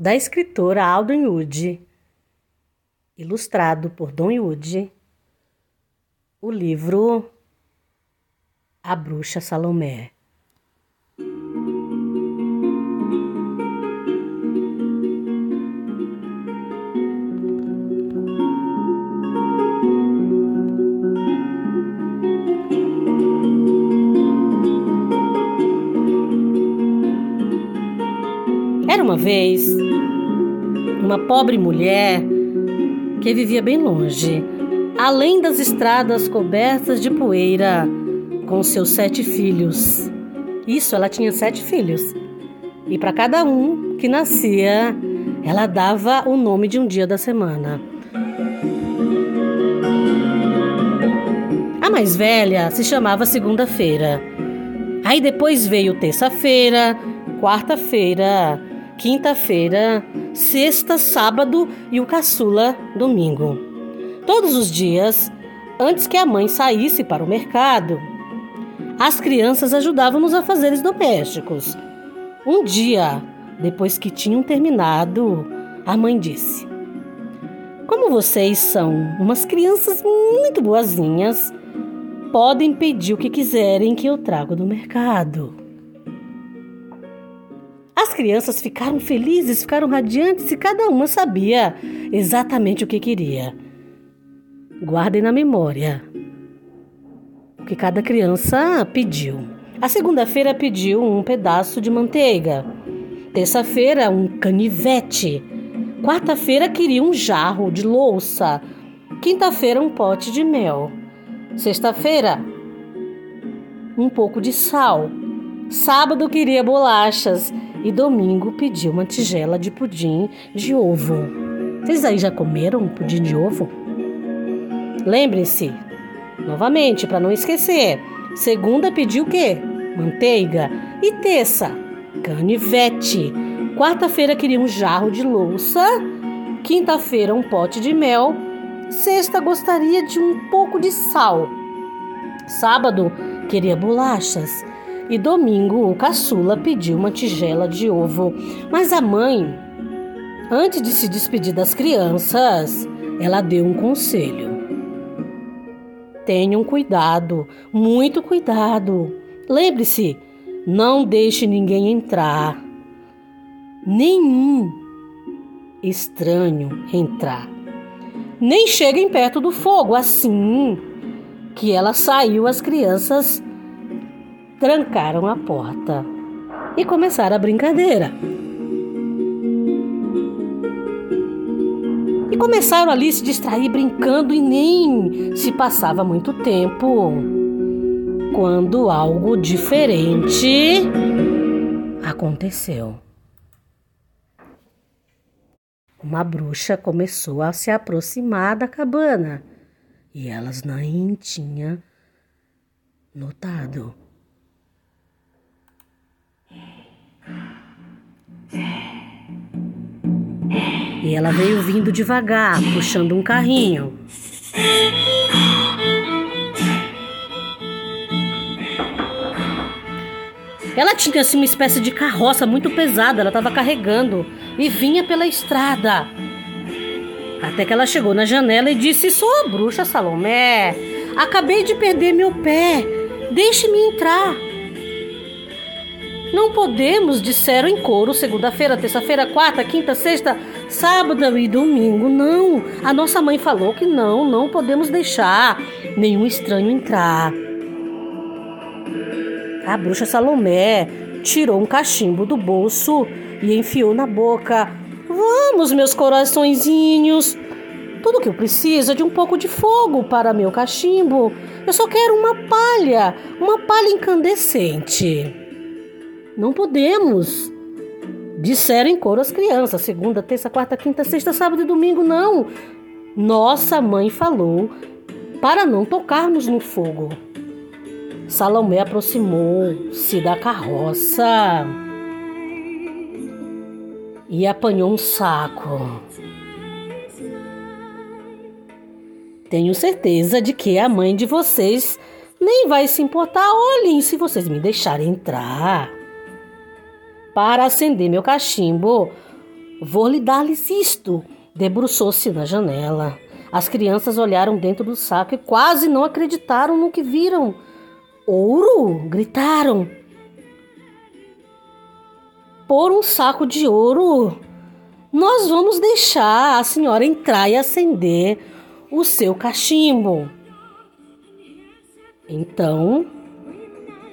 da escritora Alden Wood, ilustrado por Don Wood, o livro A Bruxa Salomé. Era uma vez uma pobre mulher que vivia bem longe, além das estradas cobertas de poeira, com seus sete filhos. Isso, ela tinha sete filhos. E para cada um que nascia, ela dava o nome de um dia da semana. A mais velha se chamava Segunda-feira. Aí depois veio Terça-feira, Quarta-feira, quinta-feira, sexta, sábado e o caçula domingo. Todos os dias, antes que a mãe saísse para o mercado, as crianças ajudavam nos afazeres domésticos. Um dia, depois que tinham terminado, a mãe disse: Como vocês são umas crianças muito boazinhas, podem pedir o que quiserem que eu trago do mercado. As crianças ficaram felizes, ficaram radiantes e cada uma sabia exatamente o que queria. Guardem na memória o que cada criança pediu. A segunda-feira pediu um pedaço de manteiga. Terça-feira, um canivete. Quarta-feira, queria um jarro de louça. Quinta-feira, um pote de mel. Sexta-feira, um pouco de sal. Sábado, queria bolachas e domingo pediu uma tigela de pudim de ovo. Vocês aí já comeram pudim de ovo? Lembrem-se, novamente, para não esquecer. Segunda pediu o quê? Manteiga. E terça, canivete. Quarta-feira queria um jarro de louça. Quinta-feira, um pote de mel. Sexta, gostaria de um pouco de sal. Sábado, queria bolachas. E domingo o caçula pediu uma tigela de ovo. Mas a mãe, antes de se despedir das crianças, ela deu um conselho. Tenham cuidado, muito cuidado. Lembre-se, não deixe ninguém entrar. Nenhum estranho entrar. Nem cheguem perto do fogo. Assim que ela saiu, as crianças trancaram a porta e começaram a brincadeira. E começaram ali a se distrair brincando e nem se passava muito tempo quando algo diferente aconteceu. Uma bruxa começou a se aproximar da cabana e elas nem tinham notado. E ela veio vindo devagar, puxando um carrinho. Ela tinha assim uma espécie de carroça muito pesada, ela estava carregando e vinha pela estrada. Até que ela chegou na janela e disse: Sou a bruxa Salomé. Acabei de perder meu pé. Deixe-me entrar. Não podemos, disseram em coro, segunda-feira, terça-feira, quarta, quinta, sexta, sábado e domingo. Não, a nossa mãe falou que não, não podemos deixar nenhum estranho entrar. A bruxa Salomé tirou um cachimbo do bolso e enfiou na boca. Vamos, meus coraçõezinhos. Tudo que eu preciso é de um pouco de fogo para meu cachimbo. Eu só quero uma palha, uma palha incandescente. Não podemos. Disseram em coro as crianças, segunda, terça, quarta, quinta, sexta, sábado e domingo, não. Nossa mãe falou para não tocarmos no fogo. Salomé aproximou-se da carroça e apanhou um saco. Tenho certeza de que a mãe de vocês nem vai se importar. Olhem, se vocês me deixarem entrar para acender meu cachimbo, Vou lhe dar-lhes isto. Debruçou-se na janela. As crianças olharam dentro do saco e quase não acreditaram no que viram. Ouro! gritaram. Por um saco de ouro, nós vamos deixar a senhora entrar e acender o seu cachimbo. Então,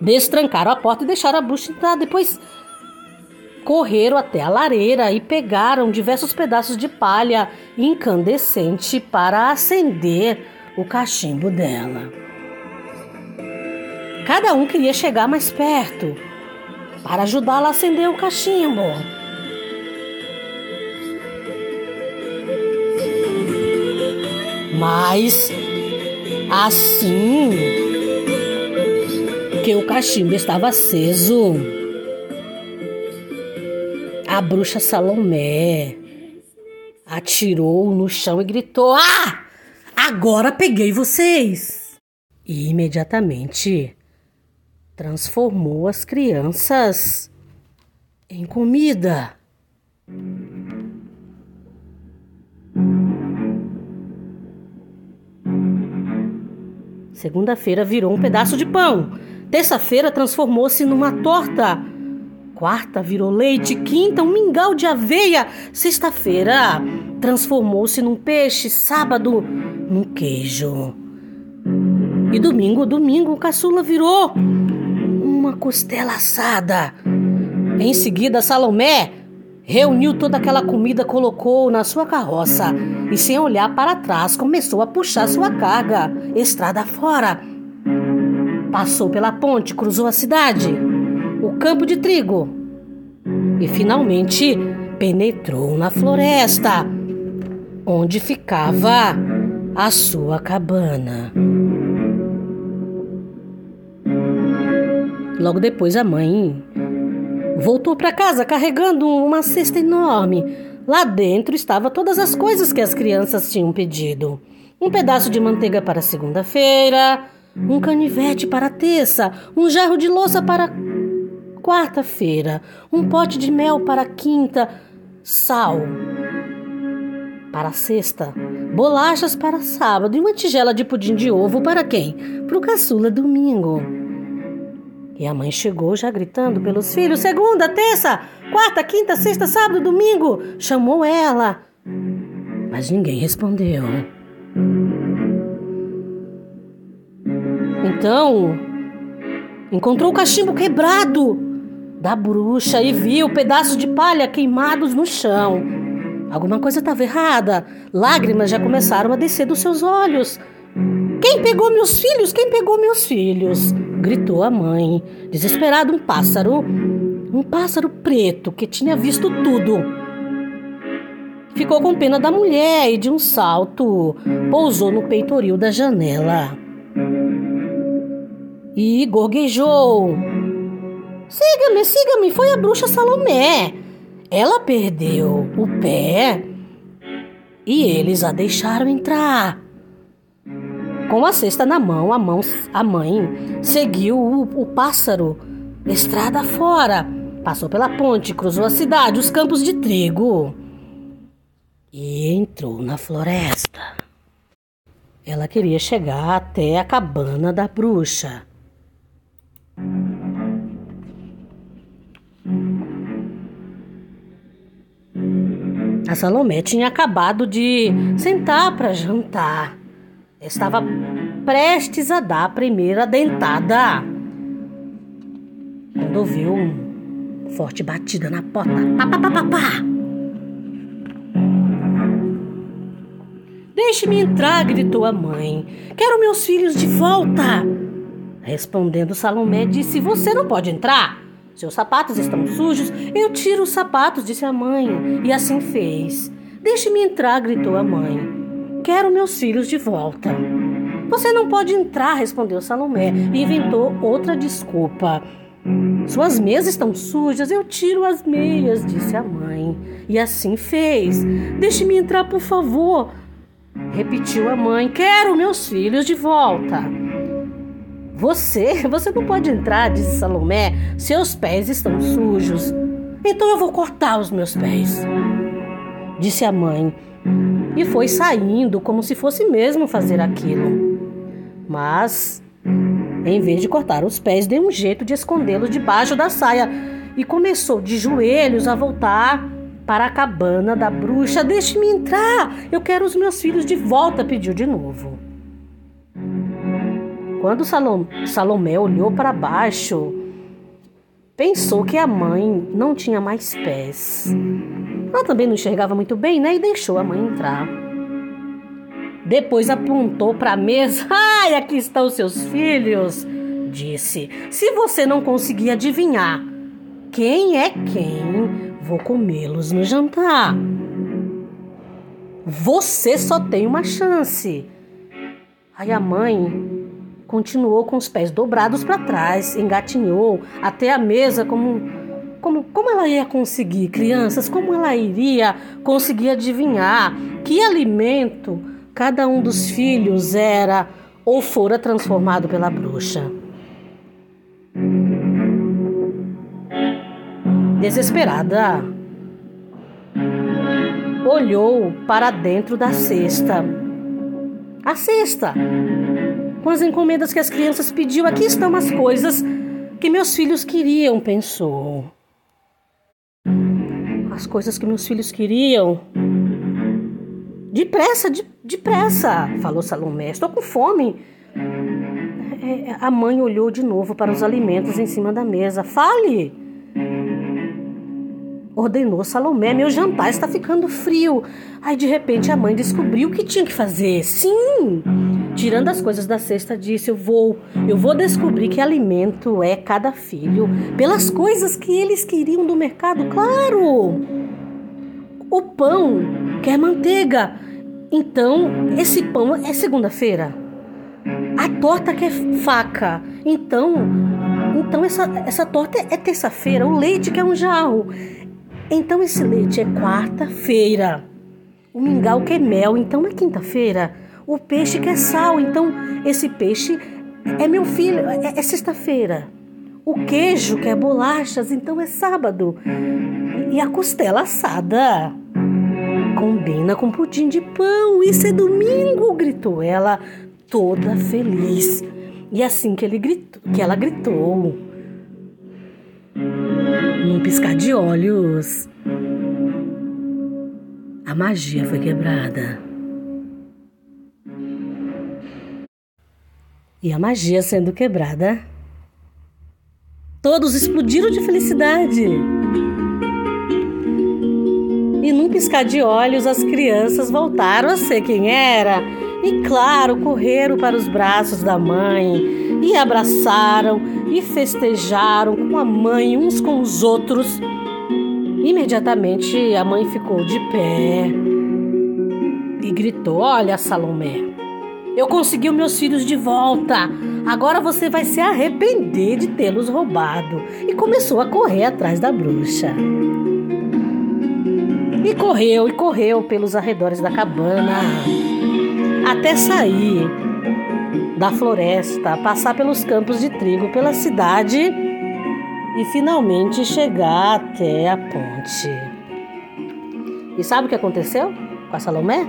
destrancaram a porta e deixaram a bruxa entrar. Depois correram até a lareira e pegaram diversos pedaços de palha incandescente para acender o cachimbo dela. Cada um queria chegar mais perto para ajudá-la a acender o cachimbo. Mas assim que o cachimbo estava aceso, a bruxa Salomé atirou no chão e gritou: Ah! Agora peguei vocês! E imediatamente transformou as crianças em comida. Segunda-feira virou um pedaço de pão. Terça-feira transformou-se numa torta. Quarta virou leite. Quinta, um mingau de aveia. Sexta-feira transformou-se num peixe. Sábado, num queijo. E domingo, domingo, o caçula virou uma costela assada. Em seguida, Salomé reuniu toda aquela comida, colocou na sua carroça e, sem olhar para trás, começou a puxar sua carga, estrada fora. Passou pela ponte, cruzou a cidade, o campo de trigo e finalmente penetrou na floresta, onde ficava a sua cabana. Logo depois, a mãe voltou para casa carregando uma cesta enorme. Lá dentro estava todas as coisas que as crianças tinham pedido: um pedaço de manteiga para segunda-feira, um canivete para terça, um jarro de louça para quarta-feira, um pote de mel para quinta, sal para sexta, bolachas para sábado e uma tigela de pudim de ovo para quem? Para o caçula domingo. E a mãe chegou já gritando pelos filhos: segunda, terça, quarta, quinta, sexta, sábado, domingo. Chamou ela. Mas ninguém respondeu. Então, encontrou o cachimbo quebrado da bruxa e viu pedaços de palha queimados no chão. Alguma coisa estava errada. Lágrimas já começaram a descer dos seus olhos. Quem pegou meus filhos? Quem pegou meus filhos? gritou a mãe. Desesperado, um pássaro, um pássaro preto que tinha visto tudo. Ficou com pena da mulher e de um salto pousou no peitoril da janela. E gorguejou. Siga-me, siga-me, foi a bruxa Salomé. Ela perdeu o pé e eles a deixaram entrar. Com a cesta na mão, a, mão, a mãe seguiu o, o pássaro estrada fora. Passou pela ponte, cruzou a cidade, os campos de trigo e entrou na floresta. Ela queria chegar até a cabana da bruxa. A Salomé tinha acabado de sentar para jantar. Estava prestes a dar a primeira dentada. Quando ouviu uma forte batida na porta. Pá, pá, pá, pá, pá. Deixe-me entrar, gritou a mãe. Quero meus filhos de volta. Respondendo, Salomé disse: Você não pode entrar. Seus sapatos estão sujos. Eu tiro os sapatos, disse a mãe. E assim fez. Deixe-me entrar, gritou a mãe. Quero meus filhos de volta. Você não pode entrar, respondeu Salomé e inventou outra desculpa. Suas meias estão sujas, eu tiro as meias, disse a mãe. E assim fez. Deixe-me entrar, por favor. Repetiu a mãe. Quero meus filhos de volta. Você, você não pode entrar, disse Salomé. Seus pés estão sujos. Então eu vou cortar os meus pés. disse a mãe, e foi saindo como se fosse mesmo fazer aquilo. Mas, em vez de cortar os pés, deu um jeito de escondê-los debaixo da saia e começou de joelhos a voltar para a cabana da bruxa. Deixe-me entrar! Eu quero os meus filhos de volta, pediu de novo. Quando Salomé olhou para baixo, pensou que a mãe não tinha mais pés. Ela também não enxergava muito bem, né? E deixou a mãe entrar. Depois apontou para a mesa. Ai, aqui estão seus filhos, disse. Se você não conseguir adivinhar quem é quem, vou comê-los no jantar. Você só tem uma chance. Aí a mãe continuou com os pés dobrados para trás, engatinhou até a mesa como como, como ela ia conseguir, crianças, como ela iria conseguir adivinhar que alimento cada um dos filhos era ou fora transformado pela bruxa? Desesperada, olhou para dentro da cesta. A cesta! Com as encomendas que as crianças pediu, aqui estão as coisas que meus filhos queriam, pensou as coisas que meus filhos queriam. Depressa, de, depressa, falou Salomé. Estou com fome. É, a mãe olhou de novo para os alimentos em cima da mesa. Fale! Ordenou Salomé. Meu jantar está ficando frio. Aí de repente a mãe descobriu o que tinha que fazer. Sim! Tirando as coisas da cesta, disse: Eu vou, eu vou descobrir que alimento é cada filho pelas coisas que eles queriam do mercado. Claro! O pão quer manteiga. Então, esse pão é segunda-feira. A torta quer faca. Então, então essa, essa torta é terça-feira. O leite quer um jarro. Então, esse leite é quarta-feira. O mingau quer mel. Então, é quinta-feira. O peixe quer sal, então esse peixe é meu filho, é, é sexta-feira. O queijo quer bolachas, então é sábado. E a costela assada combina com pudim de pão, isso é domingo, gritou ela, toda feliz. E assim que, ele gritou, que ela gritou, num piscar de olhos, a magia foi quebrada. E a magia sendo quebrada, todos explodiram de felicidade. E num piscar de olhos, as crianças voltaram a ser quem era. E claro, correram para os braços da mãe e abraçaram e festejaram com a mãe uns com os outros. Imediatamente a mãe ficou de pé e gritou: Olha, Salomé, eu consegui os meus filhos de volta. Agora você vai se arrepender de tê-los roubado. E começou a correr atrás da bruxa. E correu e correu pelos arredores da cabana até sair da floresta, passar pelos campos de trigo, pela cidade e finalmente chegar até a ponte. E sabe o que aconteceu com a Salomé?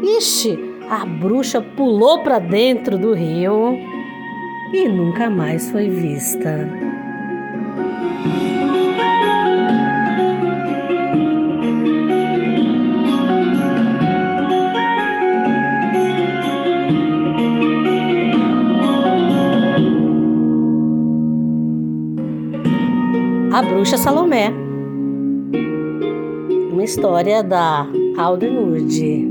Ixi, a bruxa pulou para dentro do rio e nunca mais foi vista. A Bruxa Salomé. Uma história da Alden.